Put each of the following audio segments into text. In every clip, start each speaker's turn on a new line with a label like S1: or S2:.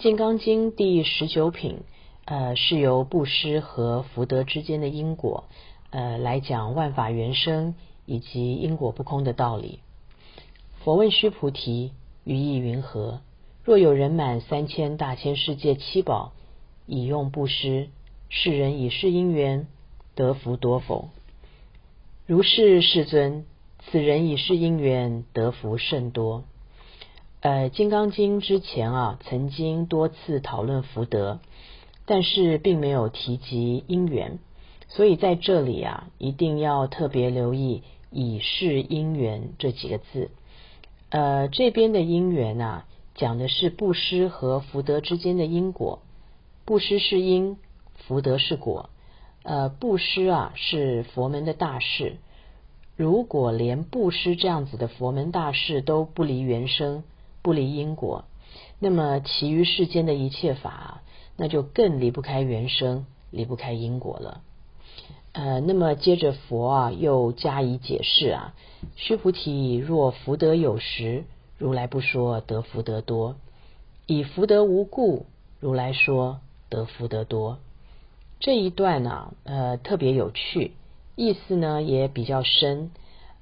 S1: 金刚经第十九品，呃，是由布施和福德之间的因果，呃，来讲万法原生以及因果不空的道理。佛问须菩提：于意云何？若有人满三千大千世界七宝，以用布施，世人以是因缘得福多否？如是，世尊，此人以是因缘得福甚多。呃，《金刚经》之前啊，曾经多次讨论福德，但是并没有提及因缘，所以在这里啊，一定要特别留意“以是因缘”这几个字。呃，这边的因缘啊。讲的是布施和福德之间的因果，布施是因，福德是果。呃，布施啊是佛门的大事，如果连布施这样子的佛门大事都不离原生，不离因果，那么其余世间的一切法，那就更离不开原生，离不开因果了。呃，那么接着佛啊又加以解释啊，须菩提，若福德有时。如来不说得福德多，以福德无故，如来说得福德多。这一段呢、呃，特别有趣，意思呢也比较深。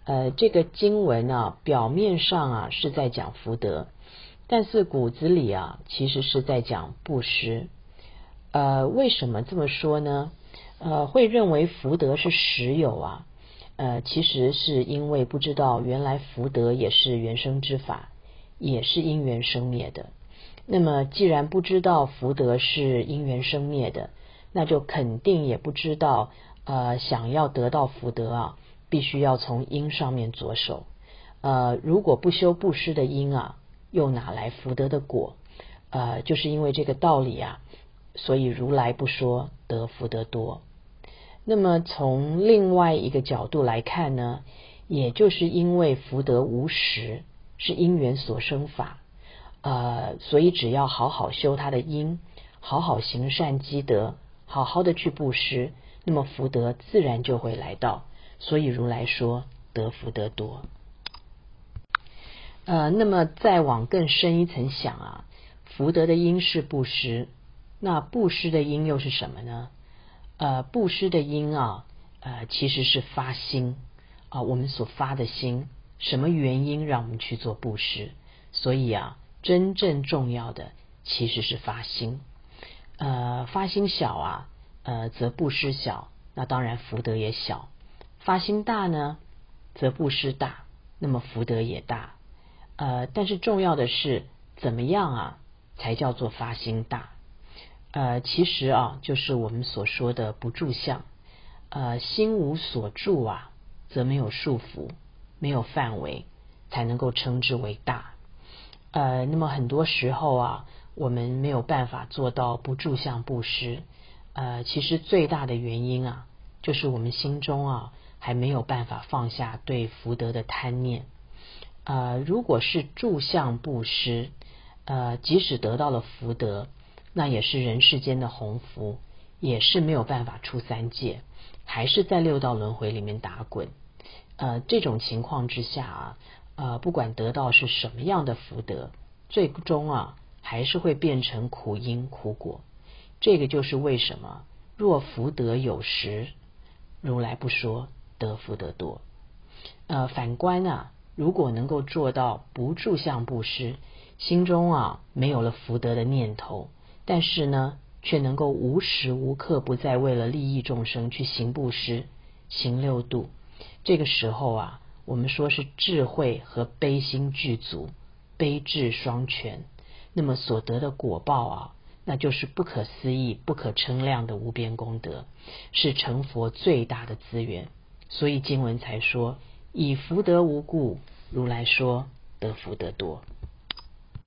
S1: 呃，这个经文啊，表面上啊是在讲福德，但是骨子里啊，其实是在讲布施。呃，为什么这么说呢？呃，会认为福德是实有啊？呃，其实是因为不知道原来福德也是原生之法，也是因缘生灭的。那么既然不知道福德是因缘生灭的，那就肯定也不知道，呃，想要得到福德啊，必须要从因上面着手。呃，如果不修布施的因啊，又哪来福德的果？呃，就是因为这个道理啊，所以如来不说得福德多。那么从另外一个角度来看呢，也就是因为福德无实，是因缘所生法，呃，所以只要好好修他的因，好好行善积德，好好的去布施，那么福德自然就会来到。所以如来说得福德多。呃，那么再往更深一层想啊，福德的因是布施，那布施的因又是什么呢？呃，布施的因啊，呃，其实是发心啊，我们所发的心，什么原因让我们去做布施？所以啊，真正重要的其实是发心。呃，发心小啊，呃，则布施小，那当然福德也小；发心大呢，则布施大，那么福德也大。呃，但是重要的是怎么样啊，才叫做发心大？呃，其实啊，就是我们所说的不住相。呃，心无所住啊，则没有束缚，没有范围，才能够称之为大。呃，那么很多时候啊，我们没有办法做到不住相布施。呃，其实最大的原因啊，就是我们心中啊，还没有办法放下对福德的贪念。呃，如果是住相布施，呃，即使得到了福德。那也是人世间的鸿福，也是没有办法出三界，还是在六道轮回里面打滚。呃，这种情况之下啊，呃，不管得到是什么样的福德，最终啊，还是会变成苦因苦果。这个就是为什么若福德有实，如来不说得福德多。呃，反观啊，如果能够做到不住相布施，心中啊没有了福德的念头。但是呢，却能够无时无刻不再为了利益众生去行布施、行六度。这个时候啊，我们说是智慧和悲心具足，悲智双全。那么所得的果报啊，那就是不可思议、不可称量的无边功德，是成佛最大的资源。所以经文才说：以福德无故，如来说得福德多。